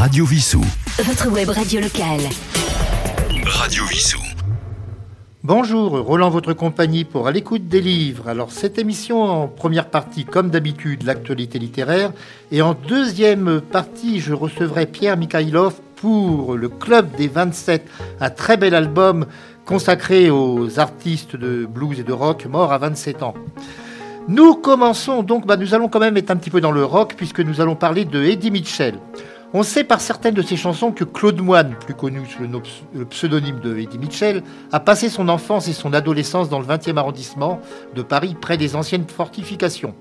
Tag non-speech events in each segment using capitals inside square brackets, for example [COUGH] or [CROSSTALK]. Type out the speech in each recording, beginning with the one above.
Radio Vissou. Votre web radio locale. Radio Vissou. Bonjour, Roland, votre compagnie pour À l'écoute des livres. Alors, cette émission en première partie, comme d'habitude, l'actualité littéraire. Et en deuxième partie, je recevrai Pierre Mikhailov pour le Club des 27, un très bel album consacré aux artistes de blues et de rock morts à 27 ans. Nous commençons donc, bah, nous allons quand même être un petit peu dans le rock puisque nous allons parler de Eddie Mitchell. On sait par certaines de ses chansons que Claude Moine, plus connu sous le pseudonyme de Eddie Mitchell, a passé son enfance et son adolescence dans le 20e arrondissement de Paris, près des anciennes fortifications.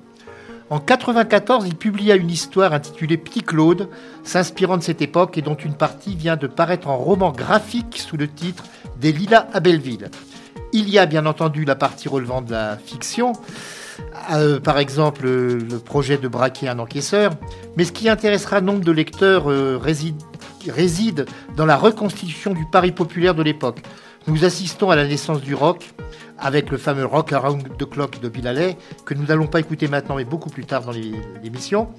En 1994, il publia une histoire intitulée Petit Claude, s'inspirant de cette époque et dont une partie vient de paraître en roman graphique sous le titre Des Lilas à Belleville. Il y a bien entendu la partie relevant de la fiction, euh, par exemple le projet de braquer un encaisseur, mais ce qui intéressera nombre de lecteurs euh, réside, réside dans la reconstitution du Paris populaire de l'époque. Nous assistons à la naissance du rock avec le fameux Rock Around the Clock de Bill que nous n'allons pas écouter maintenant mais beaucoup plus tard dans l'émission.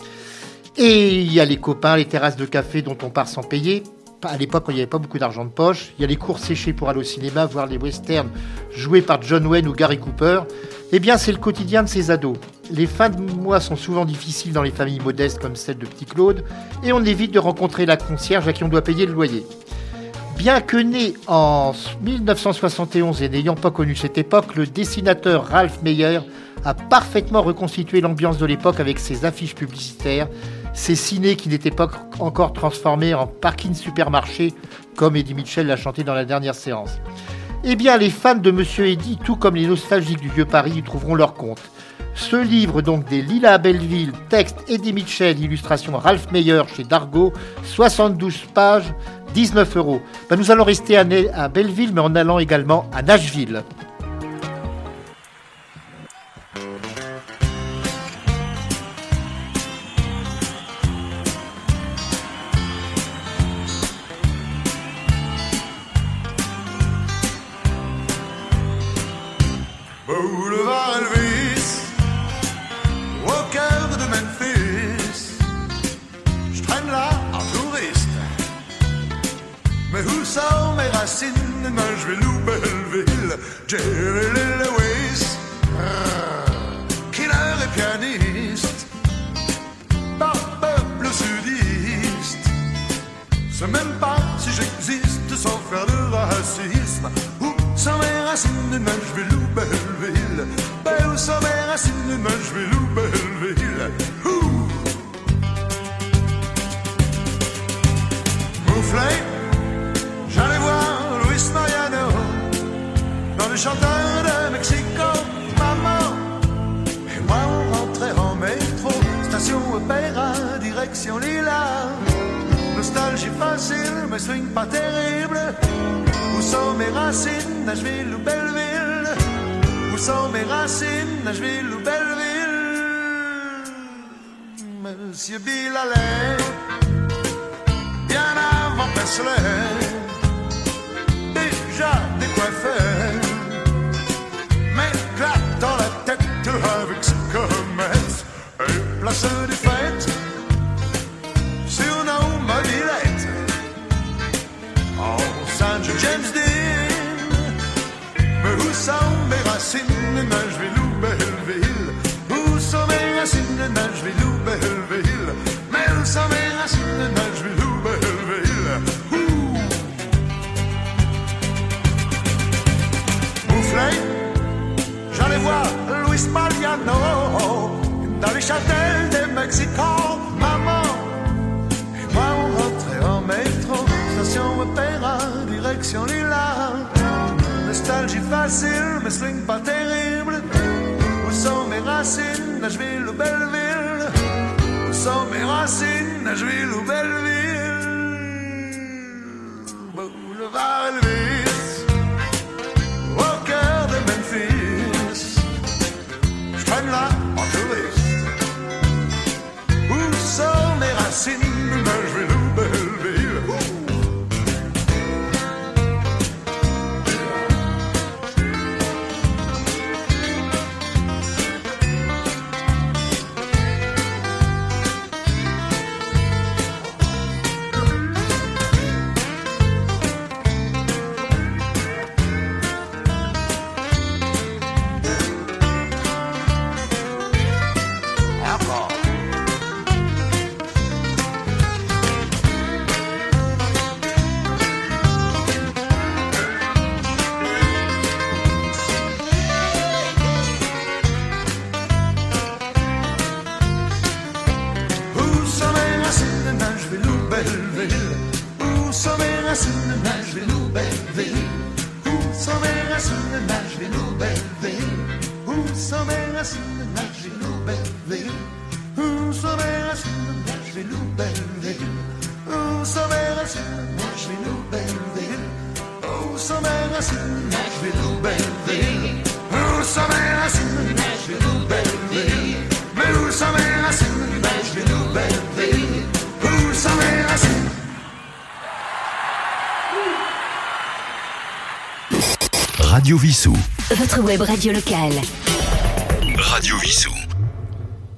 Et il y a les copains, les terrasses de café dont on part sans payer. À l'époque, il n'y avait pas beaucoup d'argent de poche. Il y a les cours séchés pour aller au cinéma, voir les westerns joués par John Wayne ou Gary Cooper. Eh bien, c'est le quotidien de ces ados. Les fins de mois sont souvent difficiles dans les familles modestes comme celle de Petit Claude, et on évite de rencontrer la concierge à qui on doit payer le loyer. Bien que né en 1971 et n'ayant pas connu cette époque, le dessinateur Ralph Meyer a parfaitement reconstitué l'ambiance de l'époque avec ses affiches publicitaires, ses ciné qui n'étaient pas encore transformés en parking supermarché, comme Eddie Mitchell l'a chanté dans la dernière séance. Eh bien, les fans de Monsieur Eddy, tout comme les nostalgiques du vieux Paris, y trouveront leur compte. Ce livre, donc des Lilas à Belleville, texte Eddie Mitchell, illustration Ralph Meyer chez Dargo, 72 pages, 19 euros. Ben, nous allons rester à Belleville, mais en allant également à Nashville. zitten Nashville, hoe bij Boufflé, j'allais voir Luis Mariano dans les châtels des Mexicains. Maman et moi, on rentrait en métro, station Opéra, direction Lila. Nostalgie facile, mais sling pas terrible. Où sont mes racines, Nashville ou Belleville? Où sont mes racines? Nashville ou Belleville. Radio Vissou. Votre web radio locale. Radio Vissou.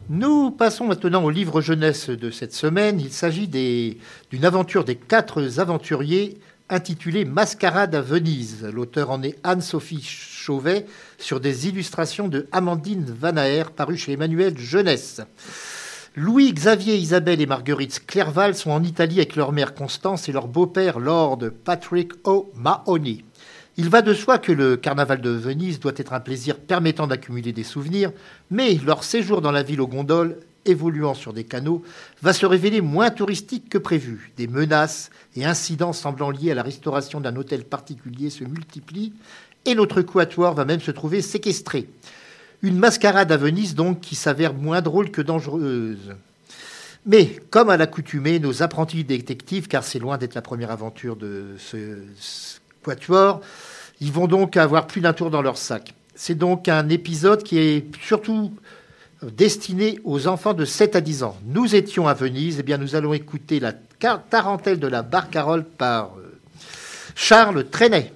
Nous passons maintenant au livre jeunesse de cette semaine. Il s'agit des- d'une aventure des quatre aventuriers intitulée Mascarade à Venise. L'auteur en est Anne-Sophie Chauvet sur des illustrations de Amandine Vanaer paru chez Emmanuel Jeunesse. Louis, Xavier, Isabelle et Marguerite Clerval sont en Italie avec leur mère Constance et leur beau-père Lord Patrick O'Mahony. Il va de soi que le carnaval de Venise doit être un plaisir permettant d'accumuler des souvenirs, mais leur séjour dans la ville aux gondoles, évoluant sur des canaux, va se révéler moins touristique que prévu. Des menaces et incidents semblant liés à la restauration d'un hôtel particulier se multiplient, et notre quatuor va même se trouver séquestré. Une mascarade à Venise donc qui s'avère moins drôle que dangereuse. Mais, comme à l'accoutumée, nos apprentis détectives, car c'est loin d'être la première aventure de ce, ce quatuor, ils vont donc avoir plus d'un tour dans leur sac. C'est donc un épisode qui est surtout destiné aux enfants de 7 à 10 ans. Nous étions à Venise, et bien nous allons écouter la tarentelle de la barcarolle par euh, Charles Trenet.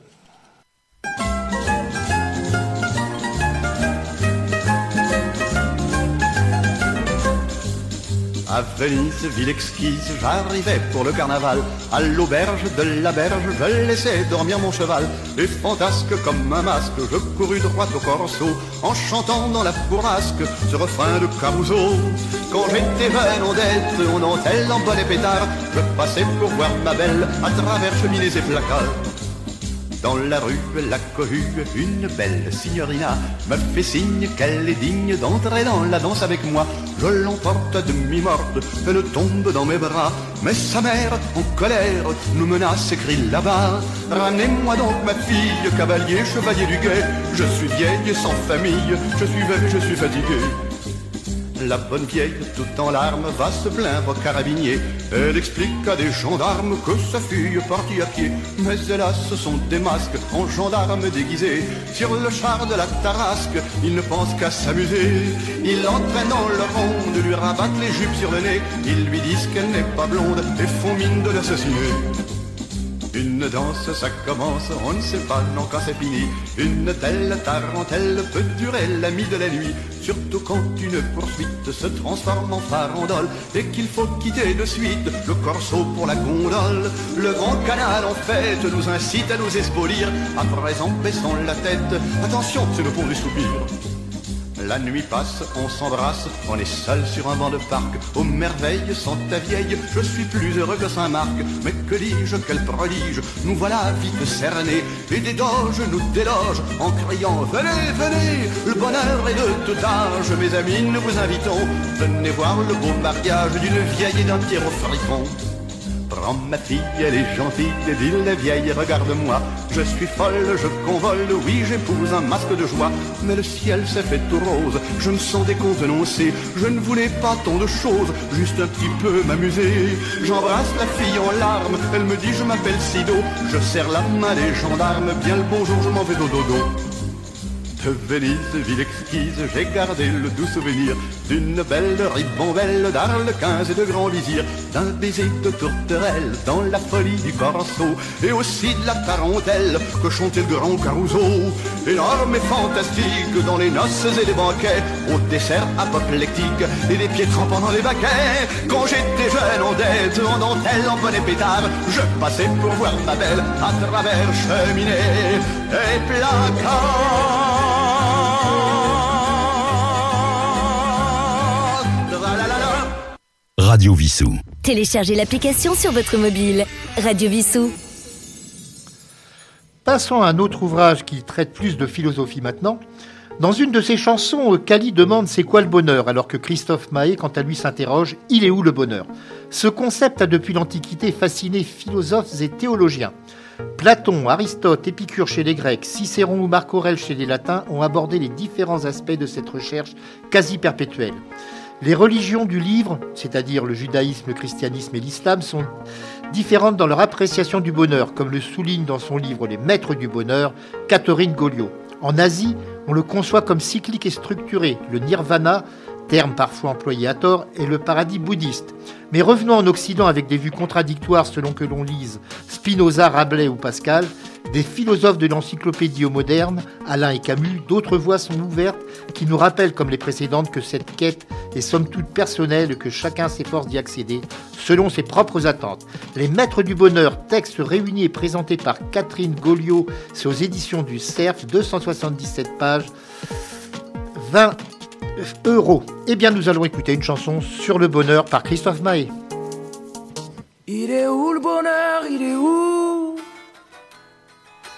À Venise, ville exquise, j'arrivais pour le carnaval. À l'auberge de la berge, je laissais dormir mon cheval. Et fantasque comme un masque, je courus droit au corso, en chantant dans la bourrasque ce refrain de Caruso. Quand j'étais jeune en dette, en dentelle, en bonnet pétard, je passais pour voir ma belle à travers cheminées et placards. Dans la rue, la cohue, une belle signorina me fait signe qu'elle est digne d'entrer dans la danse avec moi. Je l'emporte à demi-morte, elle tombe dans mes bras. Mais sa mère, en colère, nous menace et crie là-bas. Ramenez-moi donc ma fille, cavalier, chevalier du guet. Je suis vieille sans famille, je suis veuve, je suis fatigué. La bonne vieille, tout en larmes, va se plaindre au carabinier. Elle explique à des gendarmes que sa fille est partie à pied. Mais hélas, ce sont des masques en gendarmes déguisés. Sur le char de la tarasque, ils ne pensent qu'à s'amuser. Ils l'entraînent dans leur ronde, lui rabattent les jupes sur le nez. Ils lui disent qu'elle n'est pas blonde et font mine de l'assassiner. Une danse, ça commence, on ne sait pas non quand c'est fini. Une telle tarentelle peut durer la nuit de la nuit, surtout quand une poursuite se transforme en farandole et qu'il faut quitter de suite le corso pour la gondole. Le grand canal en fait nous incite à nous espolir. À présent, baissons la tête, attention, c'est le pont du soupir. La nuit passe, on s'embrasse, on est seul sur un banc de parc. Aux merveilles, sans ta vieille, je suis plus heureux que Saint-Marc. Mais que dis-je, quel prodige, nous voilà vite cernés. Et des doges nous délogent en criant Venez, venez, le bonheur est de tout âge. Mes amis, nous vous invitons, venez voir le beau mariage d'une vieille et d'un pierrot fripon. Prends ma fille, elle est gentille, dit la vieille, regarde-moi. Je suis folle, je convole, oui, j'épouse un masque de joie. Mais le ciel s'est fait tout rose, je me sens décontenancé. Je ne voulais pas tant de choses, juste un petit peu m'amuser. J'embrasse la fille en larmes, elle me dit je m'appelle Sido. Je serre la main des gendarmes, bien le bonjour, je m'en vais au dodo. Venise, ville exquise, j'ai gardé le doux souvenir d'une belle ribambelle d'Arlequins et de Grand Vizir, d'un baiser de tourterelle dans la folie du corso, et aussi de la tarentelle que chantait le grand Caruso. Énorme et fantastique dans les noces et les banquets, au dessert apoplectique et des pieds trempants dans les baquets. Quand j'étais jeune en dette, en dentelle, en bonnet pétard, je passais pour voir ma belle à travers cheminée et placards. Radio Vissou. Téléchargez l'application sur votre mobile. Radio Vissou. Passons à un autre ouvrage qui traite plus de philosophie maintenant. Dans une de ses chansons, Kali demande c'est quoi le bonheur, alors que Christophe Mahé, quant à lui, s'interroge il est où le bonheur? Ce concept a depuis l'Antiquité fasciné philosophes et théologiens. Platon, Aristote, Épicure chez les Grecs, Cicéron ou Marc Aurèle chez les Latins ont abordé les différents aspects de cette recherche quasi perpétuelle. Les religions du livre, c'est-à-dire le judaïsme, le christianisme et l'islam, sont différentes dans leur appréciation du bonheur, comme le souligne dans son livre Les Maîtres du bonheur Catherine Goliot. En Asie, on le conçoit comme cyclique et structuré. Le nirvana, terme parfois employé à tort, est le paradis bouddhiste. Mais revenons en Occident avec des vues contradictoires selon que l'on lise Spinoza, Rabelais ou Pascal, des philosophes de l'encyclopédie moderne, Alain et Camus, d'autres voies sont ouvertes qui nous rappellent, comme les précédentes, que cette quête est somme toute personnelle et que chacun s'efforce d'y accéder selon ses propres attentes. Les Maîtres du Bonheur, texte réuni et présenté par Catherine Goliot, c'est aux éditions du CERF, 277 pages, 20 euros. Eh bien, nous allons écouter une chanson sur le bonheur par Christophe Maé. Il est où le bonheur? Il est où?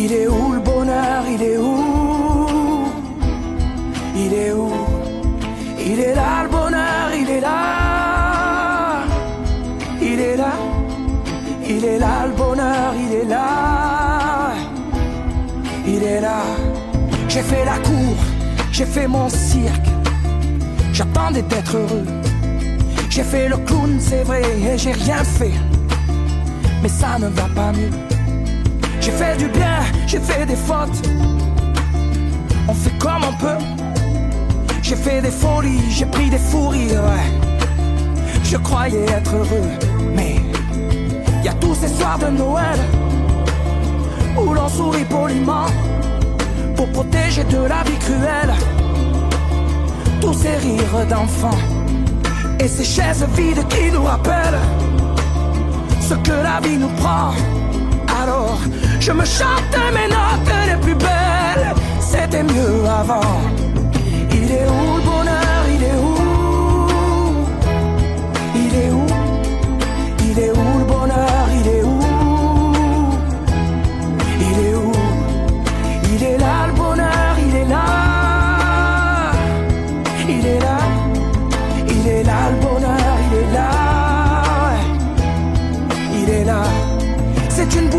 Il est où le bonheur? Il est où? Il est où? Il est là le bonheur, il est là. Il est là. Il est là le bonheur, il est là. Il est là. J'ai fait la cour, j'ai fait mon cirque. J'attendais d'être heureux. J'ai fait le clown, c'est vrai, et j'ai rien fait. Mais ça ne va pas mieux. J'ai fait du bien, j'ai fait des fautes. On fait comme on peut. J'ai fait des folies, j'ai pris des fous rires, ouais. Je croyais être heureux, mais y a tous ces soirs de Noël où l'on sourit poliment pour protéger de la vie cruelle tous ces rires d'enfants et ces chaises vides qui nous rappellent ce que la vie nous prend. Je me chante mes notes les plus belles, c'était mieux avant.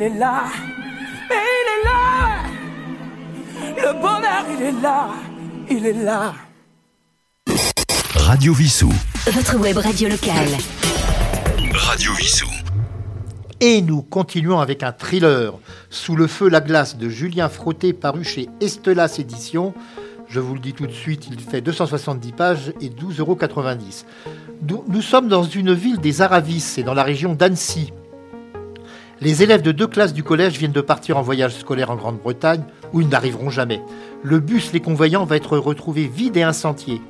Il est là. Mais il est là. Le bonheur, il est là. Il est là. Radio Vissou. Votre web radio locale. Radio Vissou. Et nous continuons avec un thriller, Sous le feu la glace de Julien Frotté, paru chez Estelas Éditions. Je vous le dis tout de suite, il fait 270 pages et 12,90 euros. Nous, nous sommes dans une ville des Aravis, c'est dans la région d'Annecy. Les élèves de deux classes du collège viennent de partir en voyage scolaire en Grande-Bretagne, où ils n'arriveront jamais. Le bus les convoyant va être retrouvé vide et incendié.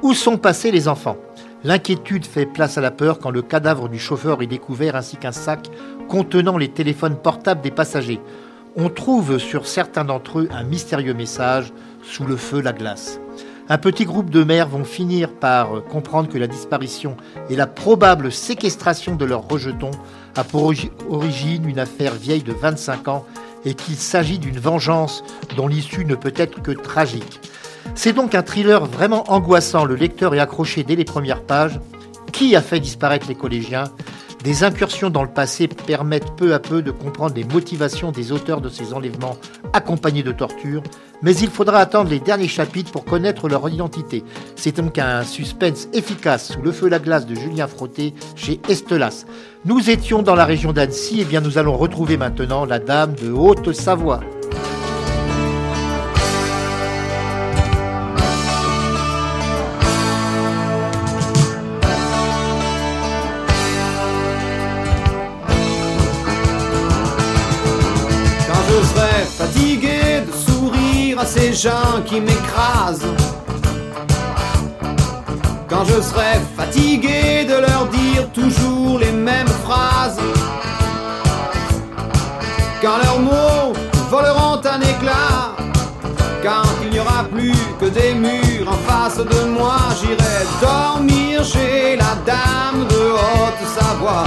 Où sont passés les enfants? L'inquiétude fait place à la peur quand le cadavre du chauffeur est découvert ainsi qu'un sac contenant les téléphones portables des passagers. On trouve sur certains d'entre eux un mystérieux message Sous le feu, la glace. Un petit groupe de mères vont finir par comprendre que la disparition et la probable séquestration de leurs rejetons a pour origi- origine une affaire vieille de 25 ans et qu'il s'agit d'une vengeance dont l'issue ne peut être que tragique. C'est donc un thriller vraiment angoissant. Le lecteur est accroché dès les premières pages. Qui a fait disparaître les collégiens? Des incursions dans le passé permettent peu à peu de comprendre les motivations des auteurs de ces enlèvements accompagnés de torture, mais il faudra attendre les derniers chapitres pour connaître leur identité. C'est donc un suspense efficace sous le feu la glace de Julien Frotté chez Estelas. Nous étions dans la région d'Annecy, et bien nous allons retrouver maintenant la dame de Haute-Savoie. Gens qui m'écrasent. Quand je serai fatigué de leur dire toujours les mêmes phrases. Quand leurs mots voleront un éclat. Quand il n'y aura plus que des murs en face de moi, j'irai dormir chez la dame de Haute-Savoie.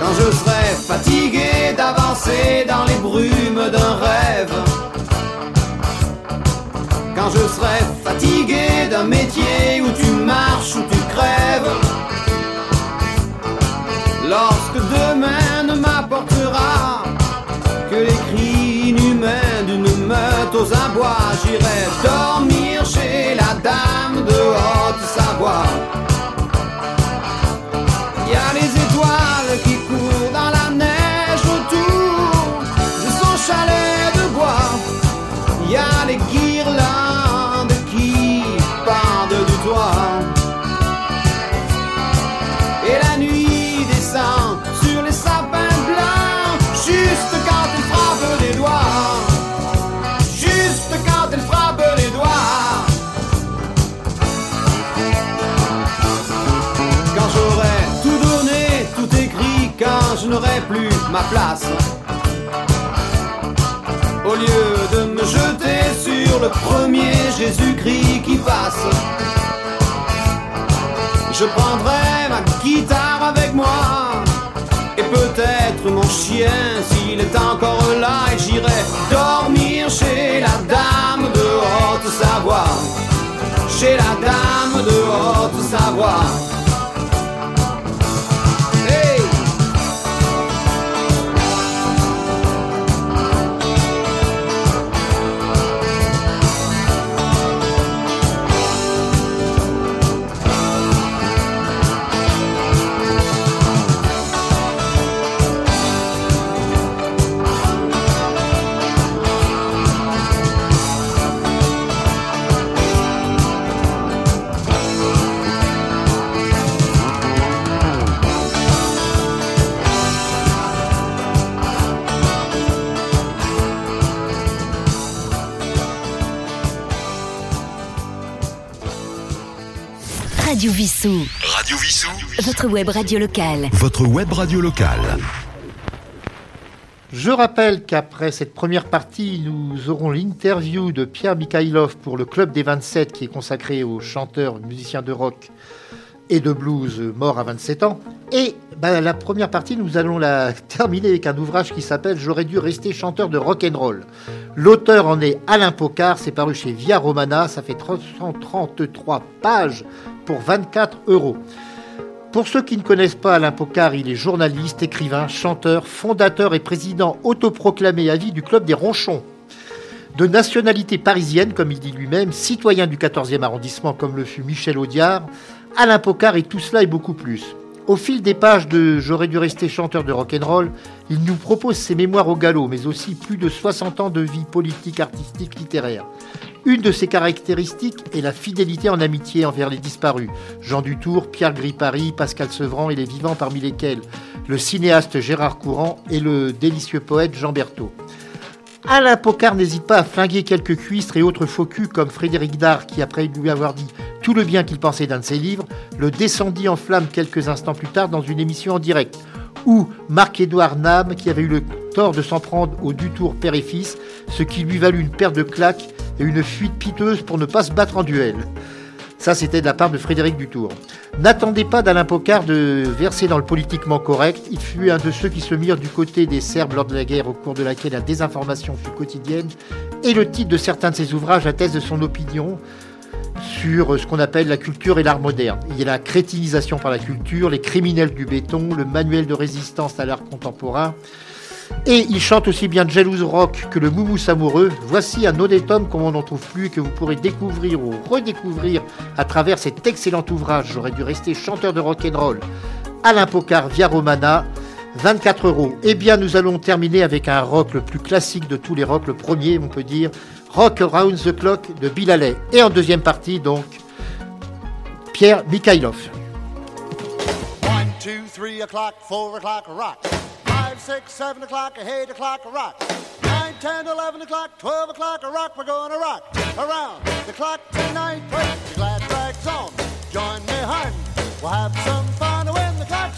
Quand je serai fatigué d'avancer dans les brumes d'un Je serai fatigué d'un métier où tu marches, où tu crèves. Lorsque demain ne m'apportera que les cris inhumains d'une meute aux abois, j'irai dormir chez la dame de Haute-Savoie. N'aurai plus ma place. Au lieu de me jeter sur le premier Jésus-Christ qui passe, je prendrai ma guitare avec moi. Et peut-être mon chien s'il est encore là et j'irai dormir chez la dame de Haute-Savoie. Chez la dame de Haute-Savoie. Vissou. Radio Vissou. Votre web radio locale. Votre web radio locale. Je rappelle qu'après cette première partie, nous aurons l'interview de Pierre Mikhailov pour le Club des 27 qui est consacré au chanteur, musicien de rock et de blues mort à 27 ans. Et bah, la première partie, nous allons la [LAUGHS] terminer avec un ouvrage qui s'appelle J'aurais dû rester chanteur de rock and roll. L'auteur en est Alain Pocard, c'est paru chez Via Romana, ça fait 333 pages pour 24 euros. Pour ceux qui ne connaissent pas Alain Pocard, il est journaliste, écrivain, chanteur, fondateur et président autoproclamé à vie du Club des Ronchons. De nationalité parisienne, comme il dit lui-même, citoyen du 14e arrondissement comme le fut Michel Audiard, Alain Pocard est tout cela et beaucoup plus. Au fil des pages de J'aurais dû rester chanteur de rock'n'roll, il nous propose ses mémoires au galop, mais aussi plus de 60 ans de vie politique, artistique, littéraire. Une de ses caractéristiques est la fidélité en amitié envers les disparus. Jean Dutour, Pierre Gripari, Pascal Sevran et les vivants parmi lesquels le cinéaste Gérard Courant et le délicieux poète Jean Berthaud. Alain Pocard n'hésite pas à flinguer quelques cuistres et autres faux culs comme Frédéric Dard qui, après lui avoir dit tout le bien qu'il pensait d'un de ses livres, le descendit en flamme quelques instants plus tard dans une émission en direct. Ou Marc-Édouard Nam qui avait eu le tort de s'en prendre au Dutour père et fils, ce qui lui valut une paire de claques et une fuite piteuse pour ne pas se battre en duel. Ça, c'était de la part de Frédéric Dutour. N'attendez pas d'Alain Pocard de verser dans le politiquement correct. Il fut un de ceux qui se mirent du côté des Serbes lors de la guerre au cours de laquelle la désinformation fut quotidienne. Et le titre de certains de ses ouvrages atteste de son opinion sur ce qu'on appelle la culture et l'art moderne. Il y a la crétinisation par la culture, les criminels du béton, le manuel de résistance à l'art contemporain, et il chante aussi bien Jealous Rock que le Moumous amoureux. Voici un honnête homme comme on n'en trouve plus et que vous pourrez découvrir ou redécouvrir à travers cet excellent ouvrage. J'aurais dû rester chanteur de rock and roll. Alain Pocard via Romana. 24 euros. Eh bien, nous allons terminer avec un rock le plus classique de tous les rocks, le premier, on peut dire, Rock Around the Clock de Bill. Et en deuxième partie, donc, Pierre Mikhailov. 1, 2, 3 o'clock, 4 o'clock, rock. 5, 6, 7 o'clock, 8 o'clock, rock. 9, 10, 11 o'clock, 12 o'clock, rock. We're going to rock around the clock tonight. Put your glad rags on. Join me, hun. We'll have some fun when the clock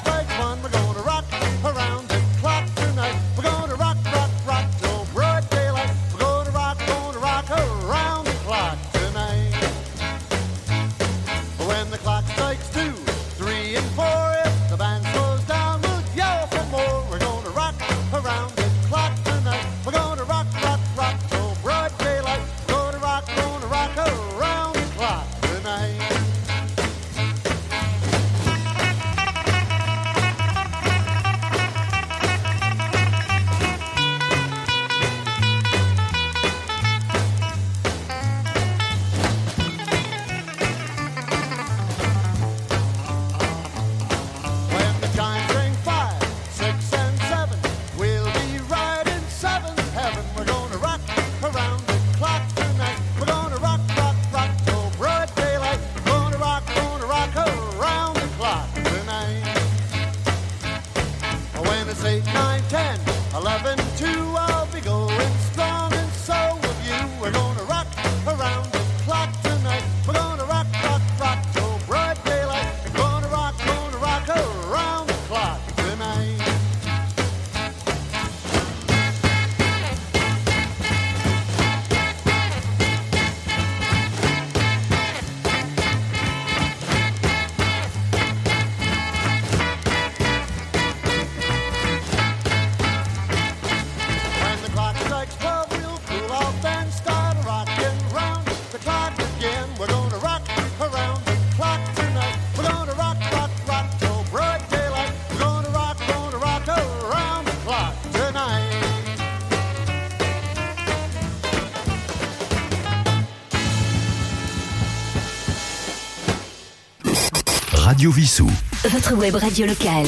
Vissou. Votre web radio locale.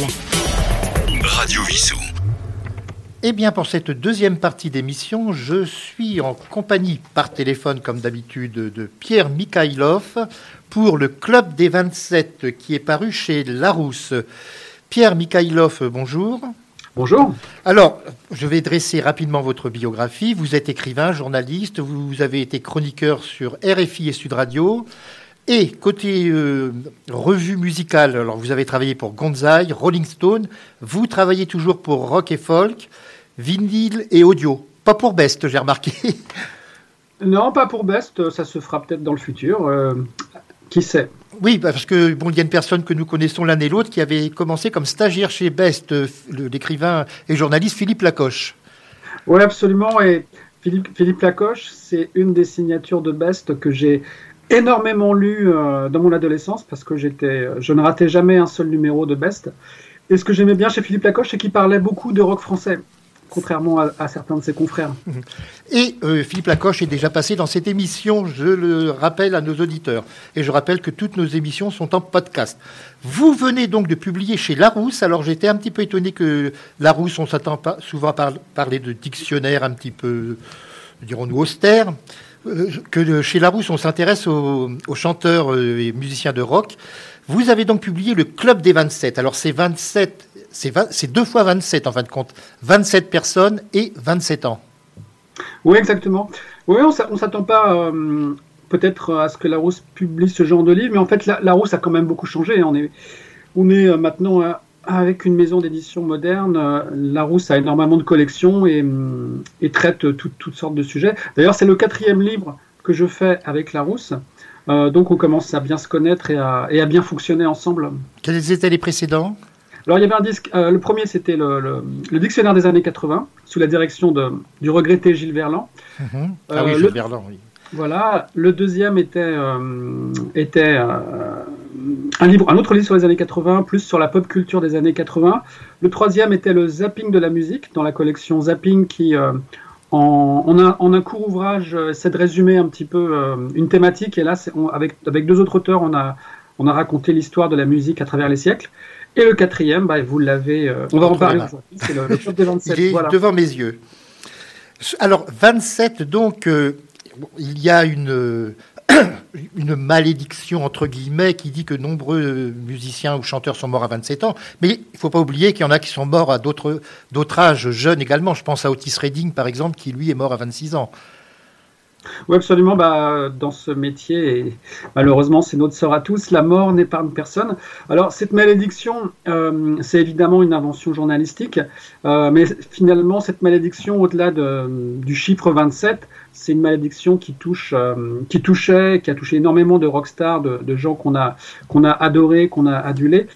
Radio Vissou. Eh bien, pour cette deuxième partie d'émission, je suis en compagnie par téléphone, comme d'habitude, de Pierre Mikhailov pour le Club des 27 qui est paru chez Larousse. Pierre Mikhailov, bonjour. Bonjour. Alors, je vais dresser rapidement votre biographie. Vous êtes écrivain, journaliste, vous avez été chroniqueur sur RFI et Sud Radio. Et côté euh, revue musicale, alors vous avez travaillé pour Gonzaï, Rolling Stone, vous travaillez toujours pour Rock et Folk, vinyle et audio. Pas pour Best, j'ai remarqué. [LAUGHS] Non, pas pour Best, ça se fera peut-être dans le futur. euh, qui sait? Oui, bah, parce que bon, il y a une personne que nous connaissons l'un et l'autre qui avait commencé comme stagiaire chez Best, euh, l'écrivain et journaliste Philippe Lacoche. Oui, absolument. Et Philippe, Philippe Lacoche, c'est une des signatures de Best que j'ai énormément lu euh, dans mon adolescence parce que j'étais, je ne ratais jamais un seul numéro de Best. Et ce que j'aimais bien chez Philippe Lacoche, c'est qu'il parlait beaucoup de rock français, contrairement à, certains de ses confrères. [LAUGHS] Et euh, Philippe Lacoche est déjà passé dans cette émission, je le rappelle à nos auditeurs. Et je rappelle que toutes nos émissions sont en podcast. Vous venez donc de publier chez Larousse. Alors j'étais un petit peu étonné que Larousse, on s'attend pas souvent à par- parler de dictionnaire un petit peu, dirons-nous, austère. Que chez Larousse, on s'intéresse aux, chanteurs euh, et musiciens de rock. Vous avez donc publié le Club des 27. Alors c'est 27, c'est 20 c'est deux fois 27 en fin de compte. 27 personnes et 27 ans. Oui, exactement. Oui, on on s'attend pas euh, peut-être à ce que Larousse publie ce genre de livre, mais en fait, la- Larousse a quand même beaucoup changé. On est, on est euh, maintenant euh, avec une maison d'édition moderne. euh, Larousse a énormément de collections et, hum, et traite tout- toutes sortes de sujets. D'ailleurs, c'est le quatrième livre que je fais avec Larousse. Euh, donc, on commence à bien se connaître et à, et à bien fonctionner ensemble. Quels étaient les précédents? Alors, il y avait un disque. euh, le premier, c'était le, le- le dictionnaire des années 80, sous la direction de, du regretté Gilles Verland. Mhm. Ah Euh, oui, le- Gilles Verland, oui. Voilà, le deuxième était, euh, était euh, un, livre, un autre livre sur les années 80, plus sur la pop culture des années 80. Le troisième était le zapping de la musique, dans la collection Zapping, qui, euh, en, en un, en un court ouvrage, euh, essaie de résumer un petit peu euh, une thématique. Et là, on- avec, avec deux autres auteurs, on a, on a raconté l'histoire de la musique à travers les siècles. Et le quatrième, bah, vous l'avez, euh, on va en parler aujourd'hui, c'est le, le Club des 27. Il est voilà. devant mes yeux. Alors, 27, donc, il y a une, [COUGHS] une malédiction, entre guillemets, qui dit que nombreux musiciens ou chanteurs sont morts à 27 ans. Mais il ne faut pas oublier qu'il y en a qui sont morts à d'autres âges jeunes également. Je pense à Otis Redding, par exemple, qui lui est mort à 26 ans. Oui, absolument. Bah, dans ce métier, malheureusement, c'est notre sort à tous. La mort n'épargne personne. Alors, cette malédiction, euh, c'est évidemment une invention journalistique, euh, mais finalement, cette malédiction, au-delà de, du chiffre 27, c'est une malédiction qui touche, euh, qui touchait, qui a touché énormément de rockstars, de, de gens qu'on a, qu'on a adorés, qu'on a adulés,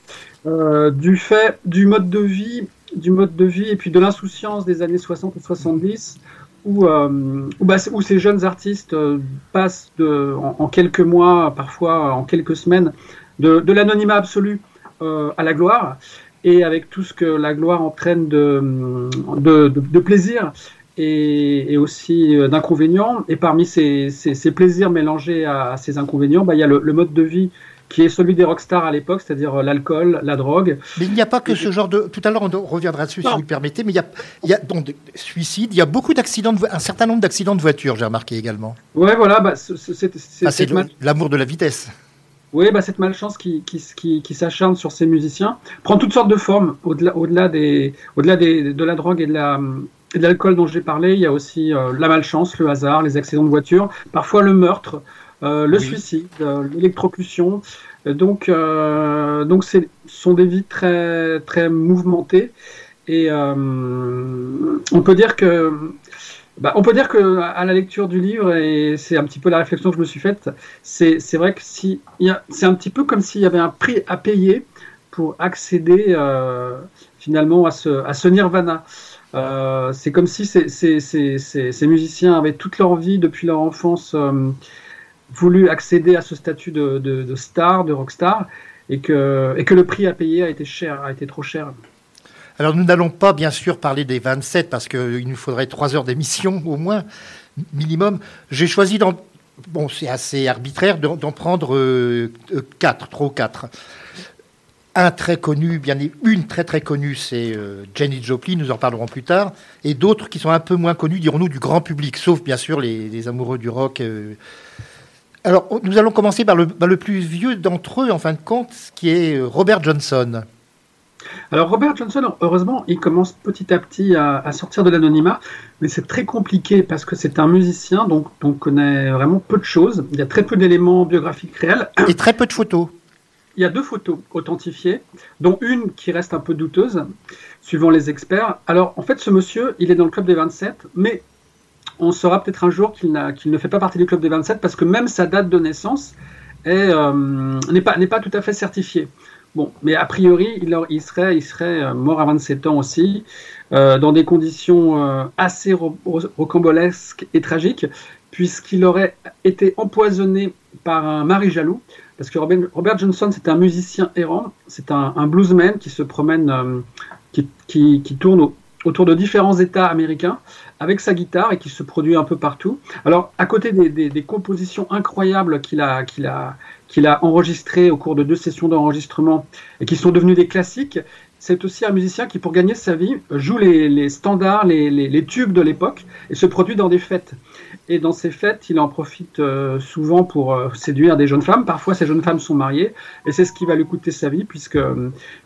euh, du fait du mode de vie, du mode de vie et puis de l'insouciance des années 60 et 70 où, euh, bah, où ces jeunes artistes euh, passent de, en, quelques mois, parfois en quelques semaines, de, l'anonymat absolu à la gloire, et avec tout ce que la gloire entraîne de plaisir et, et aussi euh, d'inconvénients. Et parmi ces, ces, ces, plaisirs mélangés à, à ces inconvénients, bah, il y a le, le mode de vie qui est celui des rockstars à l'époque, c'est-à-dire l'alcool, la drogue. Mais il n'y a pas que ce genre de. Tout à l'heure, on reviendra dessus si vous le permettez, mais il y a, il y a donc des suicides, il y a beaucoup d'accidents, de... un certain nombre d'accidents de voiture, j'ai remarqué également. Ouais, voilà, bah, c'est ah, mal... l'amour de la vitesse. Oui, bah, cette malchance qui, qui, qui, qui s'acharne sur ces musiciens prend toutes sortes de formes. Au-delà au -delà des, au -delà des, de la drogue et de la, de l'alcool dont j'ai parlé, il y a aussi euh, la malchance, le hasard, les accidents de voiture, parfois le meurtre. Euh, le oui. suicide, euh, l'électrocution. Donc, donc ce sont des vies très, très mouvementées. Et on peut dire que, bah, on peut dire que à la lecture du livre, et c'est un petit peu la réflexion que je me suis faite, c'est, c'est vrai que si, c'est un petit peu comme s'il y avait un prix à payer pour accéder euh, finalement à ce, à ce nirvana. Euh, c'est comme si ces, musiciens avaient toute leur vie depuis leur enfance euh, voulu accéder à ce statut de, star, de rockstar, et que, et que le prix à payer a été cher, a été trop cher. Alors nous n'allons pas bien sûr parler des 27 parce qu'il nous faudrait trois heures d'émission au moins, minimum. J'ai choisi d'en, bon c'est assez arbitraire, d'en prendre euh, quatre, ou quatre. Un très connu, bien une très très connue, c'est euh, Jenny Joplin, nous en parlerons plus tard, et d'autres qui sont un peu moins connus, dirons-nous, du grand public, sauf bien sûr les, les amoureux du rock. Euh, alors, nous allons commencer par le, par le plus vieux d'entre eux, en fin de compte, qui est Robert Johnson. Alors, Robert Johnson, heureusement, il commence petit à petit à, à sortir de l'anonymat, mais c'est très compliqué parce que c'est un musicien, donc on connaît vraiment peu de choses. Il y a très peu d'éléments biographiques réels. Et très peu de photos. Il y a deux photos authentifiées, dont une qui reste un peu douteuse, suivant les experts. Alors, en fait, ce monsieur, il est dans le club des 27, mais on saura peut-être un jour qu'il qu ne fait pas partie du club des 27 parce que même sa date de naissance n'est euh, pas, pas tout à fait certifiée. Bon, mais a priori, il, serait, serait mort à 27 ans aussi, euh, dans des conditions euh, assez ro rocambolesques et tragiques, puisqu'il aurait été empoisonné par un mari jaloux. Parce que Robert, Johnson, c'est un musicien errant, c'est un, bluesman qui se promène, euh, qui, tourne au- autour de différents États américains avec sa guitare et qui se produit un peu partout. Alors, à côté des, compositions incroyables qu'il a, enregistrées au cours de deux sessions d'enregistrement et qui sont devenues des classiques, c'est aussi un musicien qui, pour gagner sa vie, joue les, standards, les tubes de l'époque et se produit dans des fêtes. Et dans ces fêtes, il en profite euh, souvent pour euh, séduire des jeunes femmes. Parfois, ces jeunes femmes sont mariées et c'est ce qui va lui coûter sa vie puisque,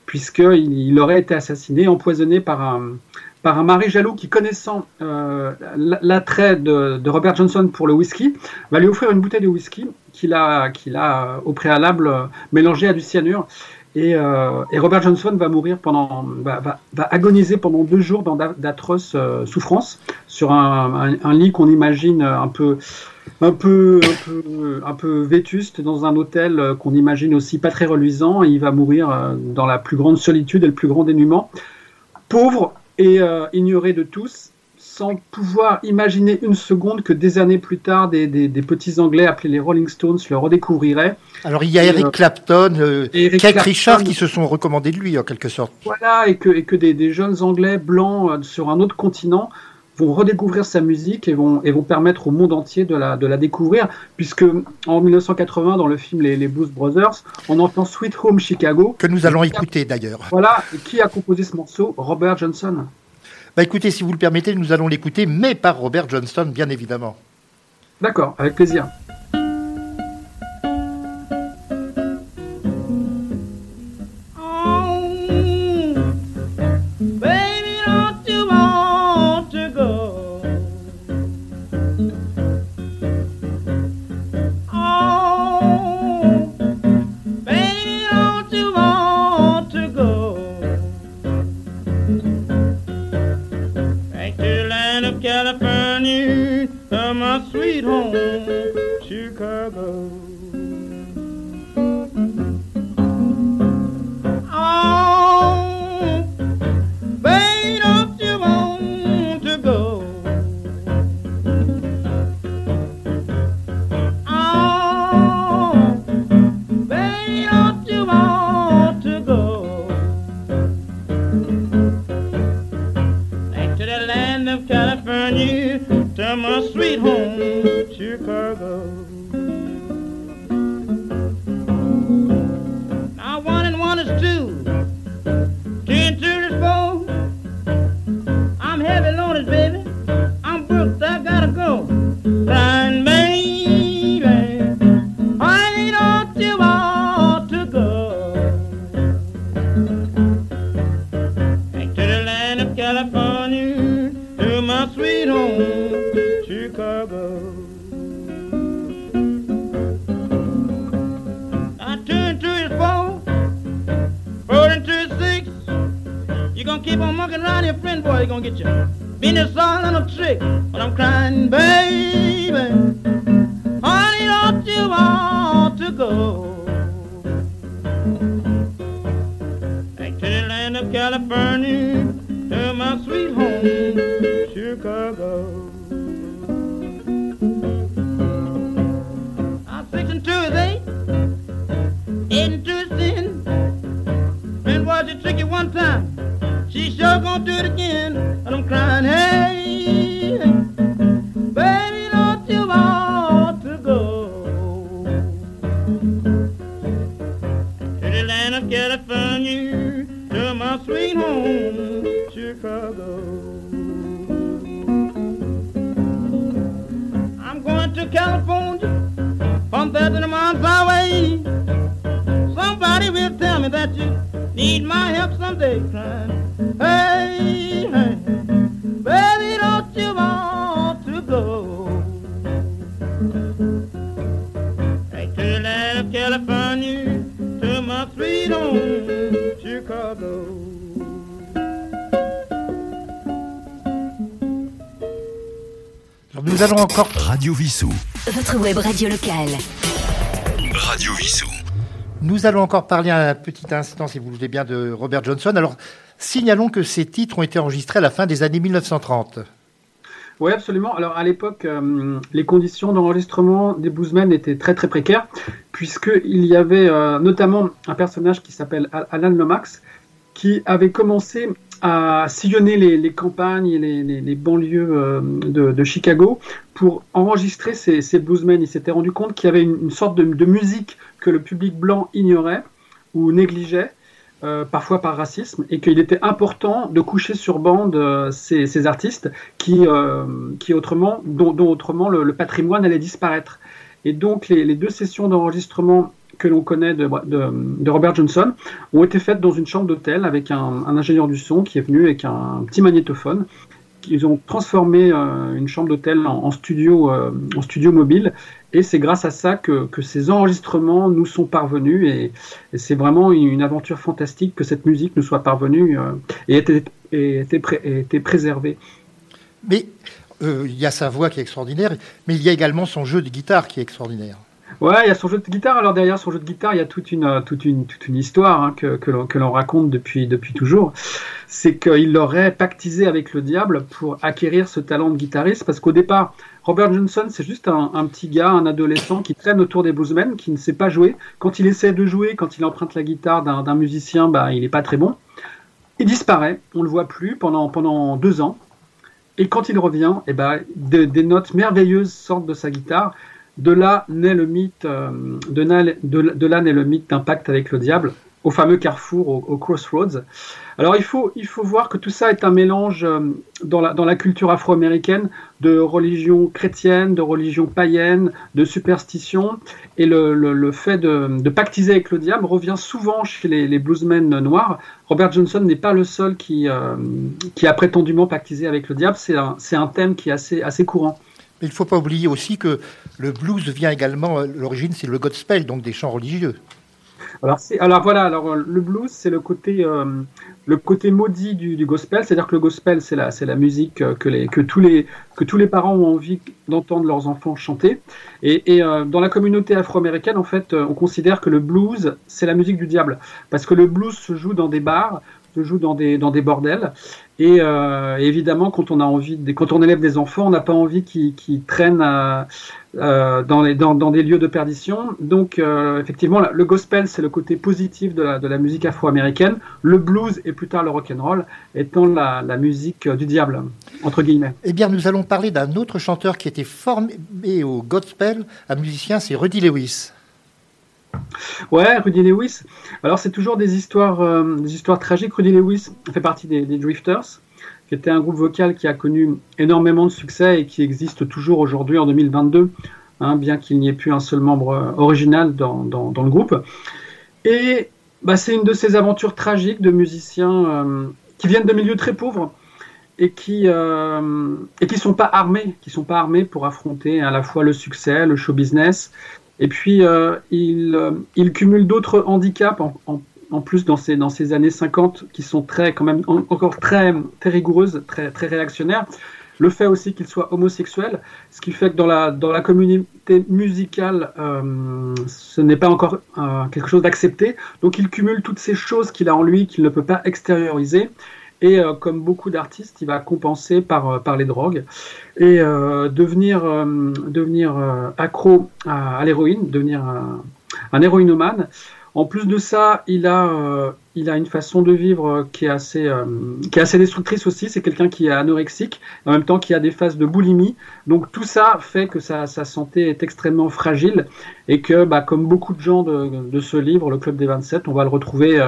puisque il, il aurait été assassiné, empoisonné par un, par un mari jaloux qui, connaissant euh, l'attrait de, de Robert Johnson pour le whisky, va lui offrir une bouteille de whisky qu'il a, qu'il a euh, au préalable euh, mélangée à du cyanure. Et, euh, et Robert Johnson va mourir pendant, va, va, agoniser pendant deux jours dans d'a- d'atroces euh, souffrances sur un, un- lit qu'on imagine un peu, un peu, un peu, un peu vétuste dans un hôtel euh, qu'on imagine aussi pas très reluisant. Et il va mourir euh, dans la plus grande solitude et le plus grand dénuement, pauvre et euh, ignoré de tous, sans pouvoir imaginer une seconde que des années plus tard, des, des- des petits Anglais appelés les Rolling Stones le redécouvriraient. Alors il y a Eric euh, Clapton, euh, et Eric Keith Clapton. Richards qui se sont recommandés de lui en quelque sorte. Voilà, et que, et que des, des jeunes Anglais blancs euh, sur un autre continent vont redécouvrir sa musique et vont, et vont permettre au monde entier de la, de la découvrir, puisque en 1980, dans le film Les, les Blues Brothers, on entend Sweet Home Chicago. Que nous allons écouter d'ailleurs. Voilà, et qui a composé ce morceau? Robert Johnson. Bah écoutez, si vous le permettez, nous allons l'écouter, mais par Robert Johnston, bien évidemment. D'accord, avec plaisir. Land of California, to my sweet home, Chicago. Now six and two is eight. Eight and two is ten. Was a tricky one time. She sure gonna do it again. And I'm crying, hey, need my help someday, crying. Hey, hey, baby, don't you want to go? To the land of California, to my sweet home, Chicago. Nous allons encore. Radio Vissou. Votre web radio locale. Radio Vissou. Nous allons encore parler un petit instant, si vous voulez bien, de Robert Johnson. Alors, signalons que ces titres ont été enregistrés à la fin des années 1930. Oui, absolument. Alors à l'époque, euh, les conditions d'enregistrement des bluesmen étaient très très précaires, puisqu'il y avait euh, notamment un personnage qui s'appelle Alan Lomax, qui avait commencé à sillonner les, campagnes et les, banlieues euh, de, Chicago pour enregistrer ces, bluesmen. Il s'était rendu compte qu'il y avait une, sorte de, musique que le public blanc ignorait ou négligeait. Euh, parfois par racisme, et qu'il était important de coucher sur bande euh, ces, artistes qui, euh, qui autrement, dont, autrement le, patrimoine allait disparaître. Et donc les, deux sessions d'enregistrement que l'on connaît de, de, Robert Johnson ont été faites dans une chambre d'hôtel avec un, ingénieur du son qui est venu avec un petit magnétophone. Ils ont transformé euh, une chambre d'hôtel en, studio, euh, en studio mobile et c'est grâce à ça que, ces enregistrements nous sont parvenus et, c'est vraiment une, aventure fantastique que cette musique nous soit parvenue euh, et ait été, préservée. Mais il y a sa voix qui est extraordinaire, mais il y a également son jeu de guitare qui est extraordinaire. Ouais, il y a son jeu de guitare. Alors derrière son jeu de guitare, il y a toute une toute une toute une histoire hein, que que l'on raconte depuis depuis toujours. C'est qu'il aurait pactisé avec le diable pour acquérir ce talent de guitariste, parce qu'au départ, Robert Johnson, c'est juste un, petit gars, un adolescent qui traîne autour des bluesmen, qui ne sait pas jouer. Quand il essaie de jouer, quand il emprunte la guitare d'un musicien, bah il est pas très bon. Il disparaît, on le voit plus pendant pendant deux ans. Et quand il revient, eh ben de, des notes merveilleuses sortent de sa guitare. De là naît le mythe, euh, de, naît le mythe d'un pacte avec le diable, au fameux carrefour, au, Crossroads. Alors il faut, il faut voir que tout ça est un mélange euh, dans, la, dans la culture afro-américaine de religion chrétienne, de religion païenne, de superstition, et le, le, fait de, pactiser avec le diable revient souvent chez les, les bluesmen noirs. Robert Johnson n'est pas le seul qui, euh, qui a prétendument pactisé avec le diable, c'est un, un thème qui est assez, assez courant. Mais il ne faut pas oublier aussi que le blues vient également, l'origine c'est le gospel, donc des chants religieux. Alors, voilà, alors le blues c'est le côté euh, le côté maudit du, gospel, c'est-à-dire que le gospel c'est la la musique que les que tous les que tous les parents ont envie d'entendre leurs enfants chanter. Et, euh, dans la communauté afro-américaine en fait, on considère que le blues c'est la musique du diable parce que le blues se joue dans des bars, se joue dans des dans des bordels et euh, évidemment, quand on a envie, quand on élève des enfants, on n'a pas envie qu'ils qu traînent euh, euh, dans, dans, des lieux de perdition. Donc, effectivement, le gospel, c'est le côté positif de la, de la musique afro-américaine. Le blues et plus tard le rock and roll étant la, la, musique du diable, entre guillemets. Eh bien, nous allons parler d'un autre chanteur qui était formé au gospel, un musicien, c'est Rudy Lewis. Ouais, Rudy Lewis. Alors c'est toujours des histoires, euh, des histoires tragiques. Rudy Lewis fait partie des, Drifters, qui était un groupe vocal qui a connu énormément de succès et qui existe toujours aujourd'hui en 2022, hein, bien qu'il n'y ait plus un seul membre euh, original dans le groupe. Et bah, c'est une de ces aventures tragiques de musiciens euh, qui viennent de milieux très pauvres et qui euh, et qui sont pas armés, qui sont pas armés pour affronter à la fois le succès, le show business et puis, euh, il, euh, il, cumule d'autres handicaps en, en, en, plus dans ces, dans ces années 50 qui sont très, quand même, en, encore très, très rigoureuses, très, très réactionnaires. Le fait aussi qu'il soit homosexuel, ce qui fait que dans la, dans la communauté musicale, euh, ce n'est pas encore euh, quelque chose d'accepté. Donc il cumule toutes ces choses qu'il a en lui qu'il ne peut pas extérioriser. Et euh, comme beaucoup d'artistes, il va compenser par, euh, par les drogues et euh, devenir, devenir accro à, à l'héroïne, devenir un, un héroïnomane. En plus de ça, il a, il a une façon de vivre qui est assez, qui est assez destructrice aussi. C'est quelqu'un qui est anorexique, en même temps qui a des phases de boulimie. Donc tout ça fait que sa, sa santé est extrêmement fragile et que, bah, comme beaucoup de gens de, de ce livre, le Club des 27, on va le retrouver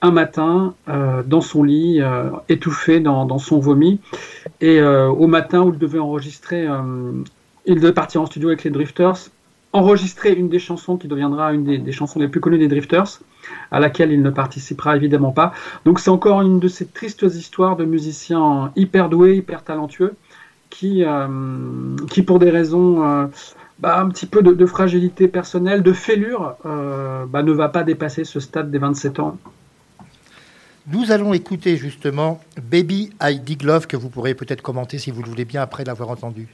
un matin euh, dans son lit, euh, étouffé dans, son vomi. Et euh, au matin où il devait enregistrer, il devait partir en studio avec les Drifters, enregistrer une des chansons qui deviendra une des, chansons les plus connues des Drifters, à laquelle il ne participera évidemment pas. Donc c'est encore une de ces tristes histoires de musiciens hyper doués, hyper talentueux, qui, qui pour des raisons... Bah, un petit peu de, de, fragilité personnelle, de fêlure, bah, ne va pas dépasser ce stade des 27 ans. Nous allons écouter justement Baby I Dig Love que vous pourrez peut-être commenter si vous le voulez bien après l'avoir entendu.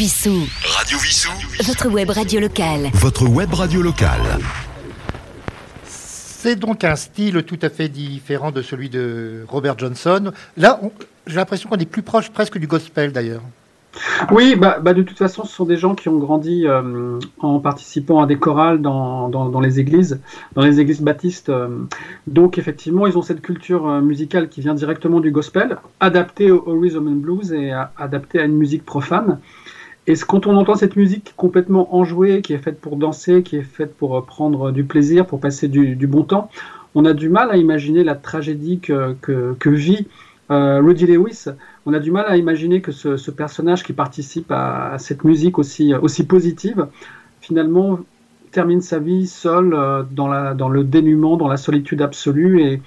Vissou. Radio Vissou. Votre web radio locale. Votre web radio locale. C'est donc un style tout à fait différent de celui de Robert Johnson. Là, j'ai l'impression qu'on est plus proche presque du gospel d'ailleurs. Oui, bah, bah, de toute façon, ce sont des gens qui ont grandi euh, en participant à des chorales dans, dans, dans les églises, dans les églises baptistes. euh. donc, effectivement, ils ont cette culture euh, musicale qui vient directement du gospel, adaptée au, au rhythm and blues et à- adaptée à une musique profane. Et quand on entend cette musique complètement enjouée, qui est faite pour danser, qui est faite pour euh, prendre du plaisir, pour passer du, du bon temps, on a du mal à imaginer la tragédie que, que, que vit euh, Rudy Lewis. On a du mal à imaginer que ce, ce personnage qui participe à, à cette musique aussi, aussi positive, finalement termine sa vie seul euh, dans, la, dans le dénuement, dans la solitude absolue et,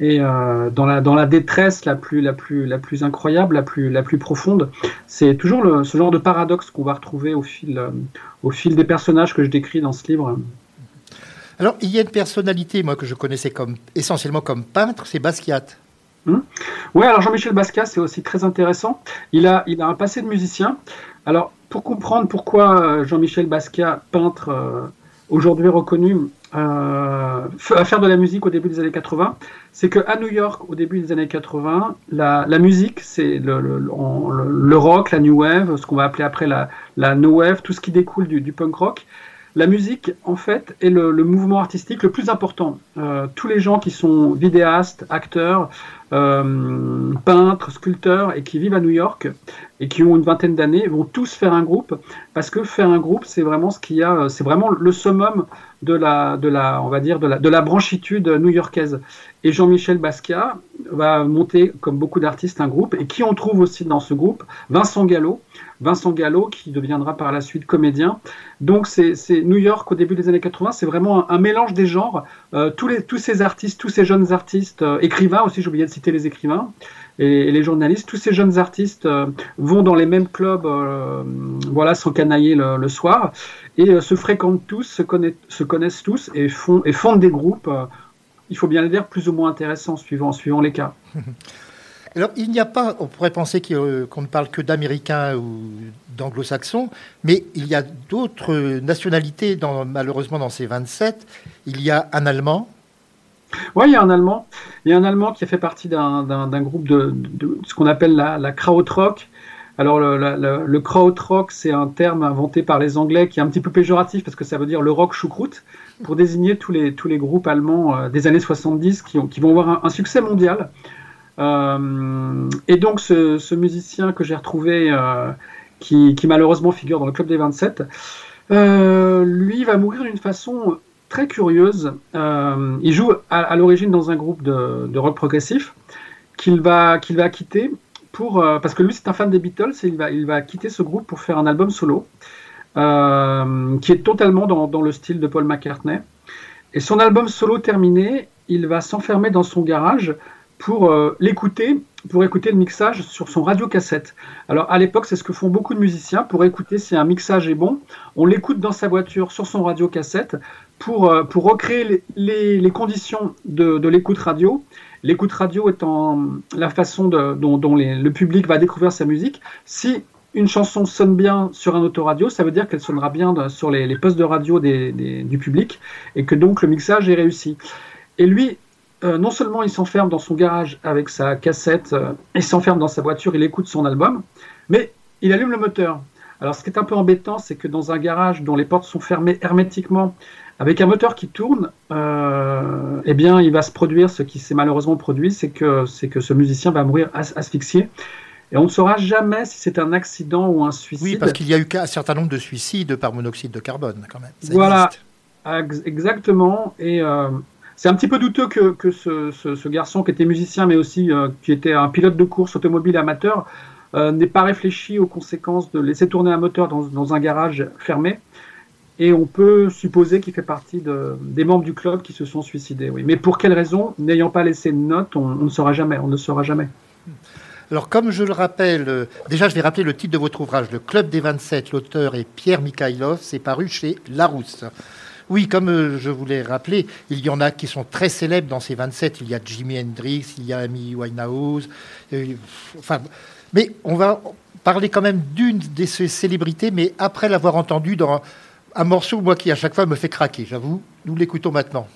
et euh, dans, la, dans la détresse la plus, la plus, la plus incroyable, la plus, la plus profonde. C'est toujours le, ce genre de paradoxe qu'on va retrouver au fil, euh, au fil des personnages que je décris dans ce livre. Alors, il y a une personnalité, moi, que je connaissais comme, essentiellement comme peintre, c'est Basquiat. Ouais, alors Jean-Michel Basquiat, c'est aussi très intéressant. Il a, il a un passé de musicien. Alors, pour comprendre pourquoi euh, Jean-Michel Basquiat, peintre euh, aujourd'hui reconnu, à faire de la musique au début des années 80, c'est qu'à New York, au début des années 80, la, musique, c'est le, rock, la new wave, ce qu'on va appeler après la, la no wave, tout ce qui découle du, punk rock. La musique, en fait, est le, le mouvement artistique le plus important. Euh, tous les gens qui sont vidéastes, acteurs, euh, peintres, sculpteurs et qui vivent à New York et qui ont une vingtaine d'années vont tous faire un groupe parce que faire un groupe c'est vraiment ce qu'il y a c'est vraiment le summum de la de la on va dire de la de la branchitude new-yorkaise. Et Jean-Michel Basquiat va monter comme beaucoup d'artistes un groupe. Et qui on trouve aussi dans ce groupe? Vincent Gallo. Vincent Gallo qui deviendra par la suite comédien. Donc c'est New York au début des années 80 c'est vraiment un, un mélange des genres. Euh, tous les tous ces artistes tous ces jeunes artistes euh, écrivains aussi j'ai oublié de citer les écrivains et, les journalistes, tous ces jeunes artistes euh, vont dans les mêmes clubs, euh, voilà, s'encanailler le, le soir, et euh, se fréquentent tous, se, connaissent, se connaissent tous, et font fondent des groupes. euh, il faut bien le dire, plus ou moins intéressants suivant les cas. [LAUGHS] Alors, il n'y a pas, on pourrait penser qu'on ne parle que d'Américains ou d'Anglo-Saxons, mais il y a d'autres nationalités, malheureusement, dans ces 27. Il y a un Allemand, Oui, il y a un Allemand. Il y a un Allemand qui a fait partie d'un groupe de, ce qu'on appelle la, la krautrock. Alors le, krautrock, c'est un terme inventé par les Anglais qui est un petit peu péjoratif parce que ça veut dire le rock choucroute pour désigner tous les tous les groupes allemands euh, des années 70 qui, ont, qui vont avoir un, succès mondial. Euh, et donc ce, ce musicien que j'ai retrouvé, euh, qui, qui malheureusement figure dans le club des 27, euh, lui va mourir d'une façon très curieuse. Euh, il joue à, l'origine dans un groupe de, de rock progressif qu'il va, qu'il va quitter pour, euh, parce que lui c'est un fan des Beatles et il va, il va quitter ce groupe pour faire un album solo euh, qui est totalement dans, dans le style de Paul McCartney. Et son album solo terminé, il va s'enfermer dans son garage pour euh, l'écouter, pour écouter le mixage sur son radiocassette. Alors à l'époque, c'est ce que font beaucoup de musiciens pour écouter si un mixage est bon. On l'écoute dans sa voiture sur son radiocassette pour, euh, pour recréer les, les, conditions de, l'écoute radio. L'écoute radio étant la façon dont, le public va découvrir sa musique. Si une chanson sonne bien sur un autoradio, ça veut dire qu'elle sonnera bien sur les, postes de radio du public et que donc le mixage est réussi. Et lui, euh, non seulement il s'enferme dans son garage avec sa cassette, euh, il s'enferme dans sa voiture, il écoute son album, mais il allume le moteur. Alors ce qui est un peu embêtant, c'est que dans un garage dont les portes sont fermées hermétiquement, avec un moteur qui tourne, euh, eh bien il va se produire ce qui s'est malheureusement produit, c'est que, c'est que ce musicien va mourir as- asphyxié. Et on ne saura jamais si c'est un accident ou un suicide. Oui, parce qu'il y a eu qu'un certain nombre de suicides par monoxyde de carbone, quand même. Ça Voilà, existe. Exactement. Et c'est un petit peu douteux que, ce, garçon qui était musicien, mais aussi euh, qui était un pilote de course automobile amateur, euh, n'ait pas réfléchi aux conséquences de laisser tourner un moteur dans, un garage fermé. Et on peut supposer qu'il fait partie de- des membres du club qui se sont suicidés. Oui. Mais pour quelle raison N'ayant pas laissé de note, on, on ne saura jamais. On ne saura jamais. Alors, comme je le rappelle, euh, déjà, je vais rappeler le titre de votre ouvrage, Le Club des 27. L'auteur est Pierre Mikhailov. C'est paru chez Larousse. Oui, comme euh, je vous l'ai rappelé, il y en a qui sont très célèbres dans ces 27. Il y a Jimi Hendrix, il y a Amy Winehouse. euh, mais on va parler quand même d'une de ces célébrités, mais après l'avoir entendu dans un morceau, moi, qui à chaque fois me fait craquer, j'avoue. Nous l'écoutons maintenant.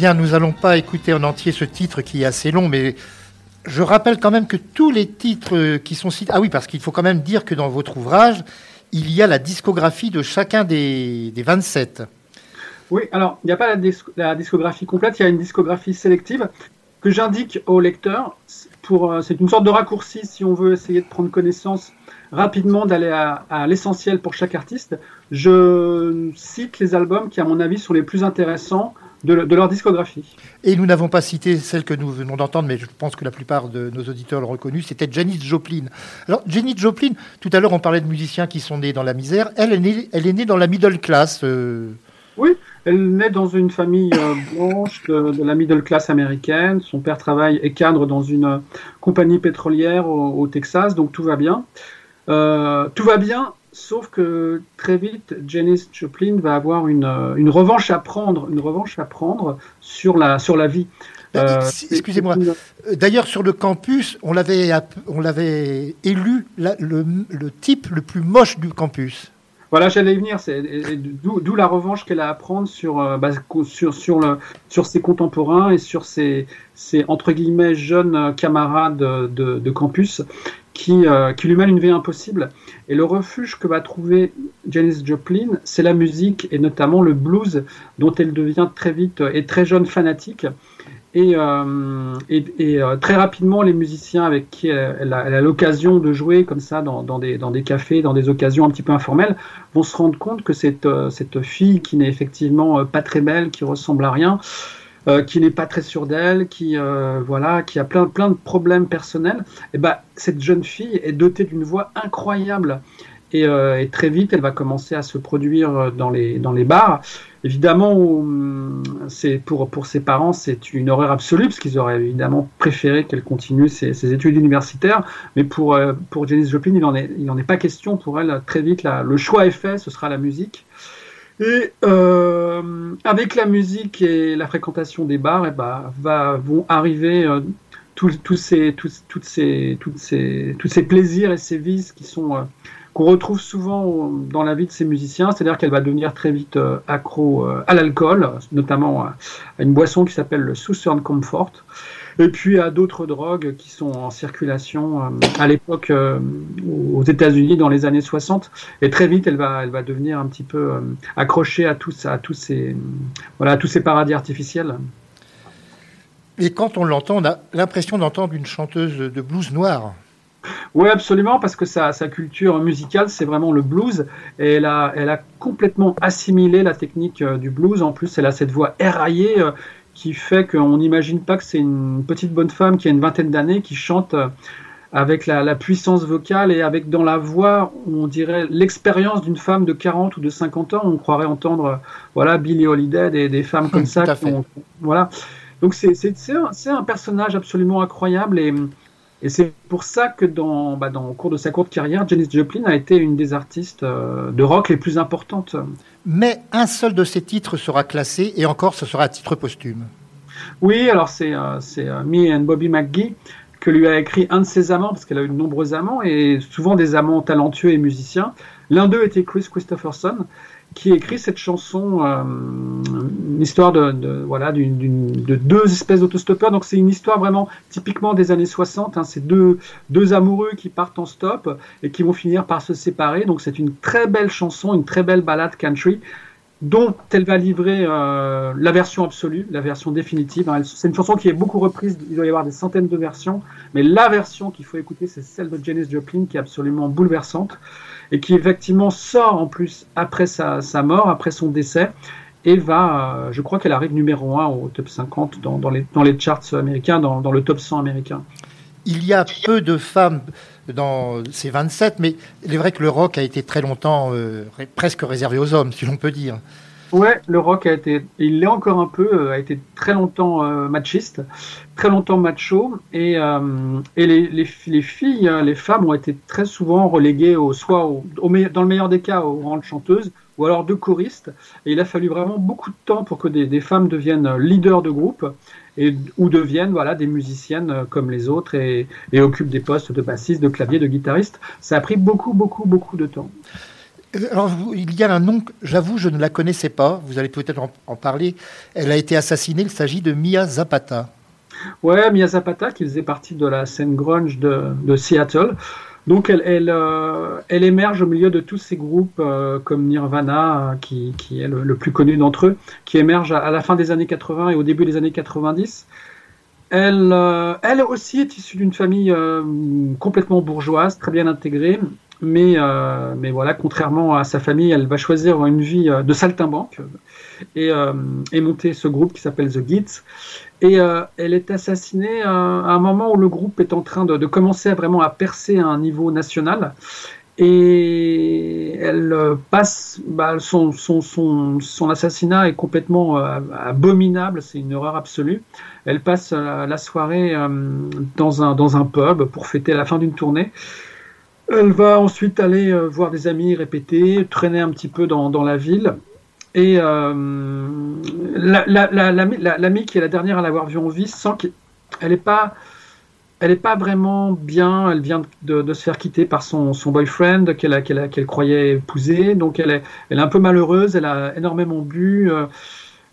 Bien, nous allons pas écouter en entier ce titre qui est assez long, mais je rappelle quand même que tous les titres euh, qui sont cités... Ah oui, parce qu'il faut quand même dire que dans votre ouvrage, il y a la discographie de chacun des, des 27. Oui, alors il n'y a pas la, dis- la discographie complète, il y a une discographie sélective que j'indique au lecteur. Pour, euh, c'est une sorte de raccourci si on veut essayer de prendre connaissance rapidement, d'aller à l'essentiel pour chaque artiste. Je cite les albums qui, à mon avis, sont les plus intéressants de, le- de leur discographie. Et nous n'avons pas cité celle que nous venons d'entendre, mais je pense que la plupart de nos auditeurs l'ont reconnue, c'était Janis Joplin. Alors, Janis Joplin, tout à l'heure on parlait de musiciens qui sont nés dans la misère, elle est née, elle est née dans la middle class. euh, Oui, elle naît dans une famille euh, blanche de, de la middle class américaine. Son père travaille et cadre dans une euh, compagnie pétrolière au, au Texas, donc tout va bien. Tout va bien, sauf que très vite, Janis Joplin va avoir une, euh, une revanche à prendre, une revanche à prendre sur la, sur la vie. Euh, si- Excusez-moi. Euh, D'ailleurs, sur le campus, on l'avait, app- on l'avait élu la- le, le type le plus moche du campus. Voilà, j'allais y venir. C'est d'où la revanche qu'elle a à prendre sur, euh, bah, sur, sur, le, sur ses contemporains et sur ses, ses entre guillemets jeunes euh, camarades de, de, de campus qui, euh, qui lui mènent une vie impossible. Et le refuge que va trouver Janis Joplin, c'est la musique et notamment le blues dont elle devient très vite euh, et très jeune fanatique. Et, euh, très rapidement, les musiciens avec qui elle, a l'occasion de jouer comme ça dans, des, cafés, dans des occasions un petit peu informelles, vont se rendre compte que cette, fille qui n'est effectivement pas très belle, qui ressemble à rien, euh, qui n'est pas très sûre d'elle, qui euh, voilà, qui a plein de problèmes personnels, et ben cette jeune fille est dotée d'une voix incroyable. Et, euh, très vite, elle va commencer à se produire dans les bars. Évidemment, hum, pour ses parents, c'est une horreur absolue parce qu'ils auraient évidemment préféré qu'elle continue ses, études universitaires. Mais pour pour Janis Joplin, il en est pas question. Pour elle, très vite, le choix est fait. Ce sera la musique. Et euh, avec la musique et la fréquentation des bars, et ben, va, vont arriver euh, tous, tous ces, tous, toutes ces, toutes ces, tous ces plaisirs et ces vices qui sont euh, qu'on retrouve souvent dans la vie de ces musiciens. C'est-à-dire qu'elle va devenir très vite euh, accro euh, à l'alcool, notamment à une boisson qui s'appelle le Southern Comfort. Et puis à d'autres drogues qui sont en circulation euh, à l'époque euh, aux États-Unis dans les années 60. Et très vite, elle va, elle va devenir un petit peu euh, accrochée à tous, à tous ces, voilà, à tous ces paradis artificiels. Et quand on l'entend, on a l'impression d'entendre une chanteuse de blues noir. Oui, absolument, parce que sa, sa culture musicale, c'est vraiment le blues. Et elle a, elle a complètement assimilé la technique du blues. En plus, elle a cette voix éraillée qui fait qu'on n'imagine pas que c'est une petite bonne femme qui a une vingtaine d'années qui chante euh, avec la, la puissance vocale et avec dans la voix, on dirait l'expérience d'une femme de 40 ou de 50 ans. On croirait entendre, euh, voilà, Billie Holiday, des, des femmes comme ça. Qui ont- voilà. Donc c'est un, un personnage absolument incroyable et, et c'est pour ça que dans, bah, dans, au cours de sa courte carrière, Janis Joplin a été une des artistes euh, de rock les plus importantes. Mais un seul de ces titres sera classé, et encore, ce sera à titre posthume. Oui, alors c'est euh, c'est, euh, Me and Bobby McGee que lui a écrit un de ses amants, parce qu'elle a eu de nombreux amants, et souvent des amants talentueux et musiciens. L'un d'eux était Chris Christopherson, qui écrit cette chanson, euh, une histoire de, voilà d'une- de deux espèces d'autostoppeurs. Donc c'est une histoire vraiment typiquement des années 60. Hein, c'est deux deux amoureux qui partent en stop et qui vont finir par se séparer. Donc c'est une très belle chanson, une très belle balade country dont elle va livrer euh, la version absolue, la version définitive. hein. C'est une chanson qui est beaucoup reprise, il doit y avoir des centaines de versions, mais la version qu'il faut écouter, c'est celle de Janis Joplin, qui est absolument bouleversante, et qui effectivement sort en plus après sa, sa mort, après son décès, et va, euh, je crois qu'elle arrive numéro 1 au top 50 dans, dans, les, dans les charts américains, dans, dans le top 100 américain. Il y a peu de femmes dans ces 27, mais il est vrai que le rock a été très longtemps euh, presque réservé aux hommes, si l'on peut dire. Ouais, le rock a été, il l'est encore un peu, euh, a été très longtemps euh, machiste, très longtemps macho, et, euh, et les, les, les filles, euh, les femmes ont été très souvent reléguées au, soit au, au dans le meilleur des cas au rang de chanteuses, ou alors de choristes, et il a fallu vraiment beaucoup de temps pour que des, des femmes deviennent euh, leaders de groupe, et, ou deviennent voilà, des musiciennes comme les autres, et, et occupent des postes de bassiste, de clavier, de guitariste. Ça a pris beaucoup, beaucoup, beaucoup de temps. Alors, il y a un nom, j'avoue, je ne la connaissais pas. Vous allez peut-être en, parler. Elle a été assassinée. Il s'agit de Mia Zapata. Ouais, Mia Zapata, qui faisait partie de la scène grunge de, Seattle. Donc, elle, euh, elle émerge au milieu de tous ces groupes euh, comme Nirvana, euh, qui, est le, plus connu d'entre eux, qui émerge à, la fin des années 80 et au début des années 90. Elle, elle aussi est issue d'une famille complètement bourgeoise, très bien intégrée, mais, euh, mais voilà, contrairement à sa famille, elle va choisir une vie euh, de saltimbanque et, euh, et monter ce groupe qui s'appelle The Gits. Et euh, elle est assassinée euh, à un moment où le groupe est en train de, commencer à vraiment à percer à un niveau national. Et elle euh, passe, bah, son, son, son, son assassinat est complètement euh, abominable, c'est une horreur absolue. Elle passe euh, la soirée euh, dans, un, dans un pub pour fêter la fin d'une tournée. Elle va ensuite aller euh, voir des amis répéter, traîner un petit peu dans, dans la ville. Et euh, la- la- la- la, l'amie qui est la dernière à l'avoir vue en vie sent qu'elle n'est pas, elle est pas vraiment bien. Elle vient de, de se faire quitter par son, son boyfriend qu'elle a- qu'elle croyait épouser. Donc elle est, elle est un peu malheureuse. Elle a énormément bu. euh,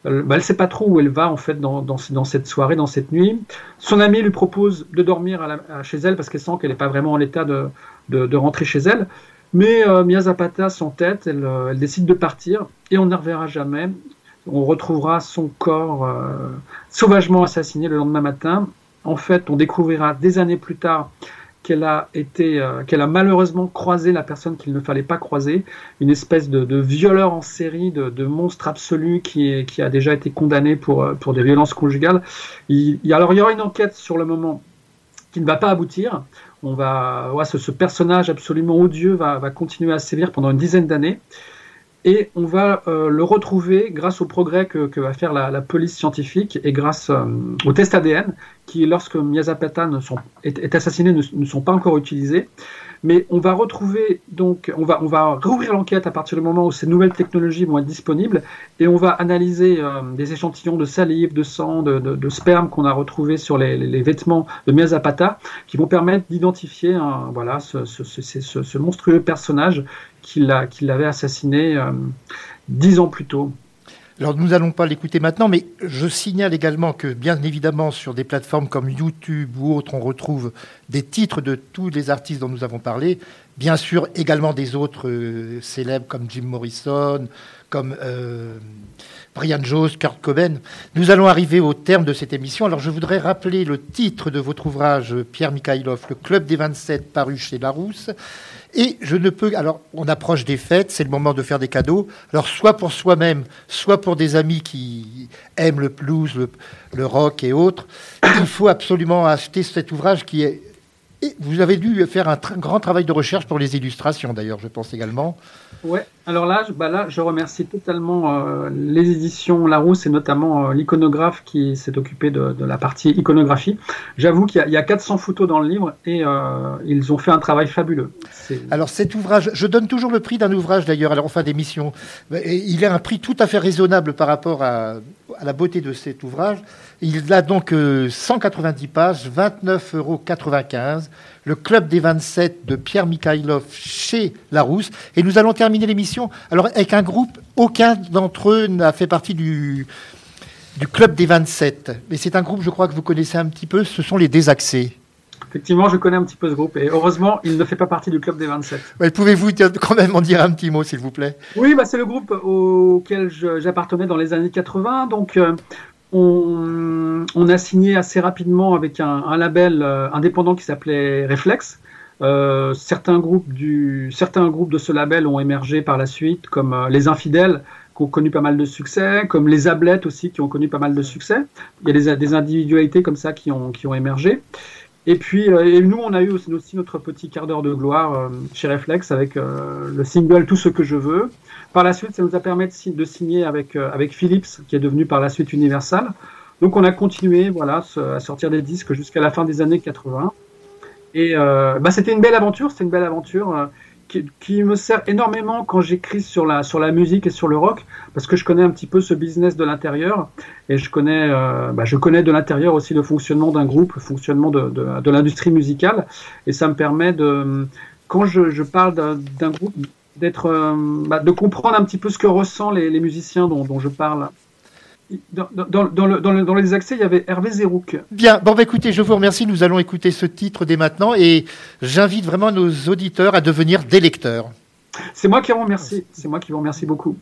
elle ne sait pas trop où elle va en fait dans, cette soirée, dans cette nuit. Son amie lui propose de dormir chez elle parce qu'elle sent qu'elle n'est pas vraiment en état de, rentrer chez elle. Mais euh, Mia Zapata s'entête, elle, euh, elle décide de partir et on ne reverra jamais. On retrouvera son corps euh, sauvagement assassiné le lendemain matin. En fait, on découvrira des années plus tard qu'elle a été, euh, qu'elle a malheureusement croisé la personne qu'il ne fallait pas croiser, une espèce de, violeur en série, de, monstre absolu qui, a déjà été condamné pour, euh, des violences conjugales. Alors il y aura une enquête sur le moment qui ne va pas aboutir. On va, ce personnage absolument odieux va, va continuer à sévir pendant une dizaine d'années. Et on va euh, le retrouver grâce au progrès que, va faire la, police scientifique et grâce euh, aux tests ADN qui, lorsque Mia Zapata ne sont, est, assassiné, ne, sont pas encore utilisés. Mais on va retrouver donc, on va, rouvrir l'enquête à partir du moment où ces nouvelles technologies vont être disponibles et on va analyser euh, des échantillons de salive, de sang, de, sperme qu'on a retrouvés sur les, vêtements de Mia Zapata qui vont permettre d'identifier voilà, ce, ce- ce monstrueux personnage qui l'a- qui l'avait assassiné euh, dix ans plus tôt. Alors nous n'allons pas l'écouter maintenant, mais je signale également que bien évidemment sur des plateformes comme YouTube ou autres, on retrouve des titres de tous les artistes dont nous avons parlé. Bien sûr également des autres euh, célèbres comme Jim Morrison, comme euh, Brian Jones, Kurt Cobain. Nous allons arriver au terme de cette émission. Alors je voudrais rappeler le titre de votre ouvrage, Pierre Mikhailov, Le Club des 27, paru chez Larousse. Et je ne peux. Alors, on approche des fêtes, c'est le moment de faire des cadeaux. Alors, soit pour soi-même, soit pour des amis qui aiment le blues, le, le rock et autres, il faut absolument acheter cet ouvrage qui est. Et vous avez dû faire un grand travail de recherche pour les illustrations, d'ailleurs, je pense également. Ouais, alors là, je- bah là, je remercie totalement euh, les éditions Larousse et notamment euh, l'iconographe qui s'est occupé de, de la partie iconographie. J'avoue qu'il y, a- il y a 400 photos dans le livre et euh, ils ont fait un travail fabuleux. Alors cet ouvrage, je donne toujours le prix d'un ouvrage d'ailleurs la fin d'émission. Il a un prix tout à fait raisonnable par rapport à, à la beauté de cet ouvrage. Il a donc euh, 190 pages, 29,95 euros. Le Club des 27 de Pierre Mikhailov chez Larousse. Et nous allons terminer l'émission alors avec un groupe, aucun d'entre eux n'a fait partie du, du Club des 27. Mais c'est un groupe, je crois que vous connaissez un petit peu, ce sont les Désaxés. Effectivement, je connais un petit peu ce groupe et heureusement, il ne fait pas partie du club des 27. Ouais, Pouvez-vous quand même en dire un petit mot, s'il vous plaît? Oui, bah, c'est le groupe auquel j'appartenais dans les années 80. Donc, euh, on, on a signé assez rapidement avec un, un label euh, indépendant qui s'appelait Reflex. Euh, certains, groupes du, certains groupes de ce label ont émergé par la suite, comme euh, Les Infidèles, qui ont connu pas mal de succès, comme Les Ablettes aussi, qui ont connu pas mal de succès. Il y a des, des individualités comme ça qui ont, qui ont émergé. Et puis, euh, et nous, on a eu aussi, notre petit quart d'heure de gloire chez Reflex avec le single Tout ce que je veux. Par la suite, ça nous a permis de, si- de signer avec, euh, avec Philips, qui est devenu par la suite Universal. Donc, on a continué voilà, à sortir des disques jusqu'à la fin des années 80. Et euh, bah, c'était une belle aventure, c'était une belle aventure euh, qui, me sert énormément quand j'écris sur la, sur la musique et sur le rock, parce que je connais un petit peu ce business de l'intérieur, et je connais, bah, je connais de l'intérieur aussi le fonctionnement d'un groupe, le fonctionnement de, de, de l'industrie musicale, et ça me permet de, quand je, je parle d'un groupe, d'être, euh, bah, de comprendre un petit peu ce que ressentent les, les musiciens dont, dont je parle. Dans, dans, dans, le, dans, le, dans les accès, il y avait Hervé Zerouk. Bien, bon bah écoutez, je vous remercie, nous allons écouter ce titre dès maintenant et j'invite vraiment nos auditeurs à devenir des lecteurs. C'est moi qui vous remercie, c'est moi qui vous remercie beaucoup.